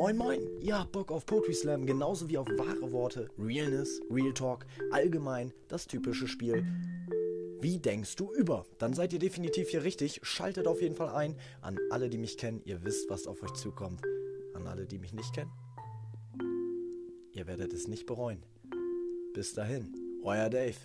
Moin moin, ihr habt Bock auf Poetry Slam genauso wie auf wahre Worte, Realness, Real Talk, allgemein das typische Spiel. Wie denkst du über? Dann seid ihr definitiv hier richtig. Schaltet auf jeden Fall ein. An alle, die mich kennen, ihr wisst, was auf euch zukommt. An alle, die mich nicht kennen, ihr werdet es nicht bereuen. Bis dahin, euer Dave.